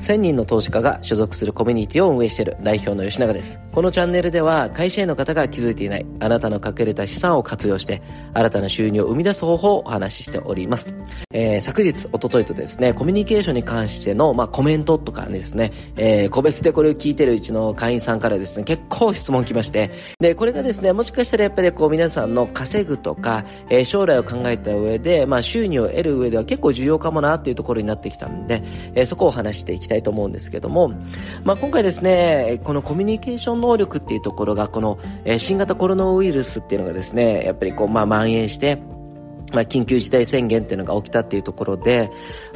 1000人の投資家が所属するコミュニティを運営している代表の吉永です。このチャンネルでは会社員の方が気づいていないあなたの隠れた資産を活用して新たな収入を生み出す方法をお話ししております。えー、昨日、おとといとですね、コミュニケーションに関しての、まあ、コメントとかですね、えー、個別でこれを聞いてるうちの会員さんからですね、結構質問来まして、で、これがですね、もしかしたらやっぱりこう皆さんの稼ぐとか、えー、将来を考えた上で、まあ、収入を得る上では結構重要かもなっていうところになってきたんで、えー、そこを話していきたいと思うんですけども、まあ、今回ですね、このコミュニケーション能力っていうところが、この、えー、新型コロナウイルスっていうのがですね、やっぱりこう、まあ、蔓延して、まあ、緊急事態宣言っていうのが起きたっていうところで、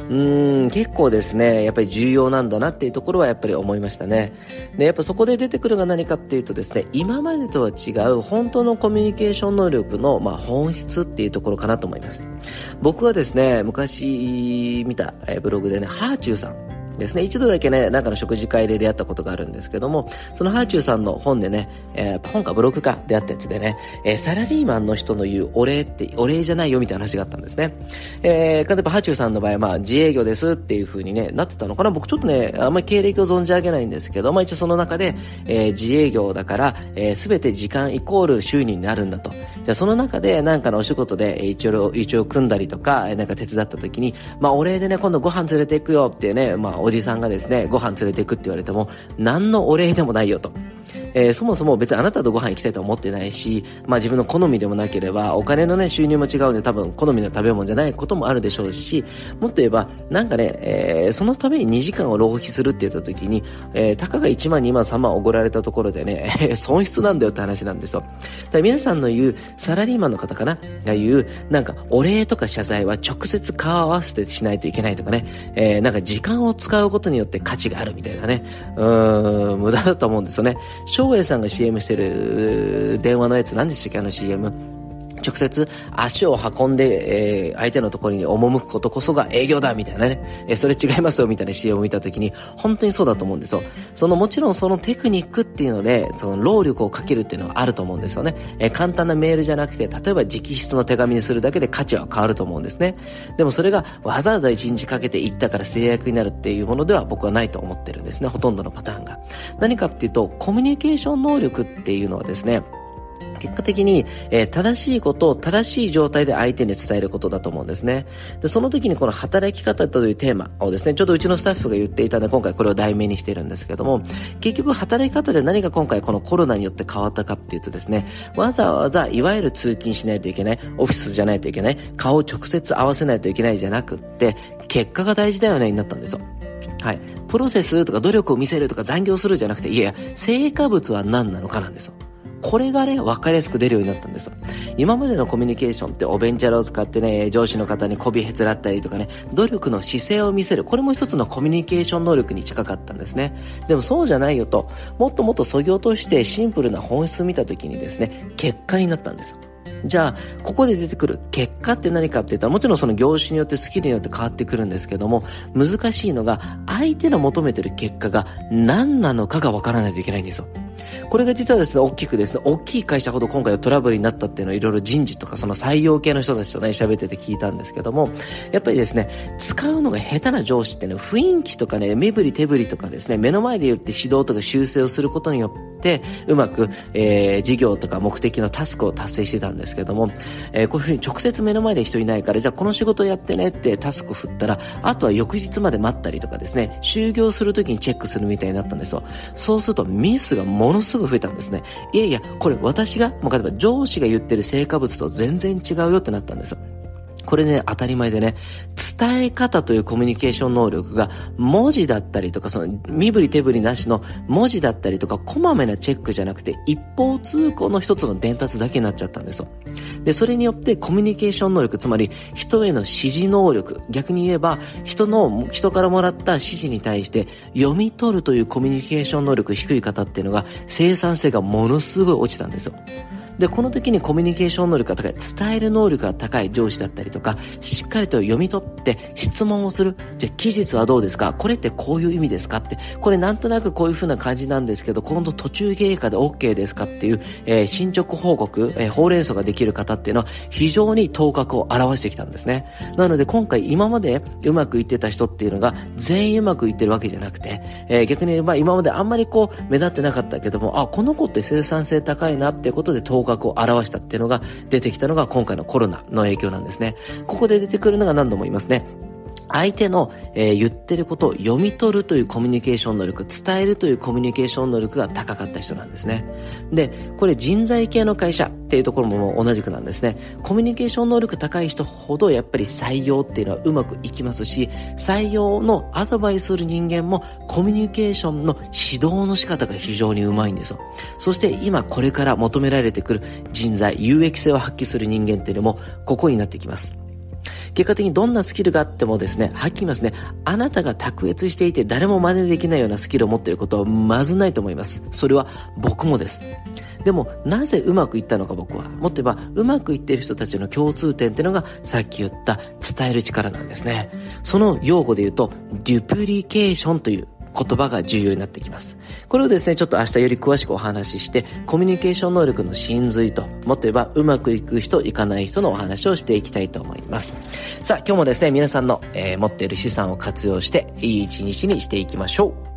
うん、結構ですね、やっぱり重要なんだなっていうところはやっぱり思いましたね。で、やっぱそこで出てくるが何かっていうとですね、今までとは違う本当のコミュニケーション能力の、まあ、本質っていうところかなと思います。僕はですね、昔見たブログでね、ハーチューさん、ですね、一度だけね、なんかの食事会で出会ったことがあるんですけども、そのハーチューさんの本でね、えー、本かブログか出会ったやつでね、えー、サラリーマンの人の言うお礼って、お礼じゃないよみたいな話があったんですね。えー、例えばハーチューさんの場合は、まあ、自営業ですっていう風にね、なってたのかな僕ちょっとね、あんまり経歴を存じ上げないんですけど、まあ一応その中で、えー、自営業だから、えー、全て時間イコール収入になるんだと。じゃあその中でなんかのお仕事で一応、一応組んだりとか、なんか手伝った時に、まあお礼でね、今度ご飯連れて行くよっていうね、まあおじさんがですね、ご飯連れて行くって言われても、何のお礼でもないよと。えー、そもそも別にあなたとご飯行きたいとは思ってないし、まあ自分の好みでもなければ、お金のね、収入も違うんで多分好みの食べ物じゃないこともあるでしょうし、もっと言えば、なんかね、えー、そのために2時間を浪費するって言った時に、えー、たかが1万、2万、3万おごられたところでね、損失なんだよって話なんですよ。だ皆さんの言う、サラリーマンの方かなが言う、なんか、お礼とか謝罪は直接顔合わせてしないといけないとかね、えー、なんか時間を使うことによって価値があるみたいなね、うーん、無駄だと思うんですよね。翔英さんが CM してる電話のやつ何でしたっけ？あの CM。直接足を運んで、えー、相手のところに赴くことこそが営業だみたいなね、えー、それ違いますよみたいな CM を見た時に本当にそうだと思うんですよ。そのもちろんそのテクニックっていうので、その労力をかけるっていうのはあると思うんですよね。えー、簡単なメールじゃなくて、例えば直筆の手紙にするだけで価値は変わると思うんですね。でもそれがわざわざ一日かけて行ったから制約になるっていうものでは僕はないと思ってるんですね。ほとんどのパターンが。何かっていうと、コミュニケーション能力っていうのはですね、結果的に、えー、正しいことを正しい状態で相手に伝えることだと思うんですね。で、その時にこの働き方というテーマをですね、ちょっとうちのスタッフが言っていたので、今回これを題名にしているんですけども、結局働き方で何が今回このコロナによって変わったかっていうとですね、わざわざいわゆる通勤しないといけない、オフィスじゃないといけない、顔を直接合わせないといけないじゃなくって、結果が大事だよねになったんですよ。はい。プロセスとか努力を見せるとか残業するじゃなくて、いやいや、成果物は何なのかなんですよ。これがね、分かりやすく出るようになったんですよ。今までのコミュニケーションっておベンチャーを使ってね、上司の方に媚びへつらったりとかね、努力の姿勢を見せる。これも一つのコミュニケーション能力に近かったんですね。でもそうじゃないよと、もっともっと削ぎ落としてシンプルな本質を見た時にですね、結果になったんですよ。じゃあ、ここで出てくる結果って何かって言ったら、もちろんその業種によってスキルによって変わってくるんですけども、難しいのが、相手の求めてる結果が何なのかがわからないといけないんですよ。これが実はですね、大きくですね、大きい会社ほど今回はトラブルになったっていうのをいろいろ人事とかその採用系の人たちとね、喋ってて聞いたんですけども、やっぱりですね、使うのが下手な上司ってね、雰囲気とかね、身振り手振りとかですね、目の前で言って指導とか修正をすることによって、うまく、えー、事業とか目的のタスクを達成してたんですけども、えー、こういうふうに直接目の前で人いないから、じゃあこの仕事やってねってタスクを振ったら、あとは翌日まで待ったりとかですね、就業するときにチェックするみたいになったんですよ。そうするとミスがものすごい増えたんですね。いやいや、これ私が、もう、例えば上司が言ってる成果物と全然違うよってなったんですよ。これね、当たり前でね、伝え方というコミュニケーション能力が文字だったりとか、その身振り手振りなしの文字だったりとか、こまめなチェックじゃなくて、一方通行の一つの伝達だけになっちゃったんですよ。で、それによってコミュニケーション能力、つまり人への指示能力、逆に言えば、人の、人からもらった指示に対して読み取るというコミュニケーション能力低い方っていうのが生産性がものすごい落ちたんですよ。で、この時にコミュニケーション能力が高い、伝える能力が高い上司だったりとか、しっかりと読み取って質問をする。じゃあ、期日はどうですか？これってこういう意味ですかって、これなんとなくこういう風な感じなんですけど、今度途中経過で OK ですかっていう、えー、進捗報告、えー、ほうれん草ができる方っていうのは非常に頭角を表してきたんですね。なので今回今までうまくいってた人っていうのが全員うまくいってるわけじゃなくて、えー、逆にまあ今まであんまりこう目立ってなかったけども、あ、この子って生産性高いなっていうことで頭額を表したっていうのが出てきたのが今回のコロナの影響なんですね。ここで出てくるのが何度も言いますね。相手の、えー、言ってることを読み取るというコミュニケーション能力、伝えるというコミュニケーション能力が高かった人なんですね。で、これ人材系の会社っていうところも同じくなんですね。コミュニケーション能力高い人ほどやっぱり採用っていうのはうまくいきますし、採用のアドバイスする人間もコミュニケーションの指導の仕方が非常にうまいんですよ。そして今これから求められてくる人材、有益性を発揮する人間っていうのもここになってきます。結果的にどんなスキルがあってもですね、はっきり言いますね、あなたが卓越していて誰も真似できないようなスキルを持っていることはまずないと思います。それは僕もです。でも、なぜうまくいったのか僕は。もっと言えば、うまくいっている人たちの共通点っていうのが、さっき言った伝える力なんですね。その用語で言うと、デュプリケーションという言葉が重要になってきます。これをですね、ちょっと明日より詳しくお話しして、コミュニケーション能力の真髄と、もっと言えばうまくいく人、いかない人のお話をしていきたいと思います。さあ、今日もですね、皆さんの、えー、持っている資産を活用して、いい一日にしていきましょう。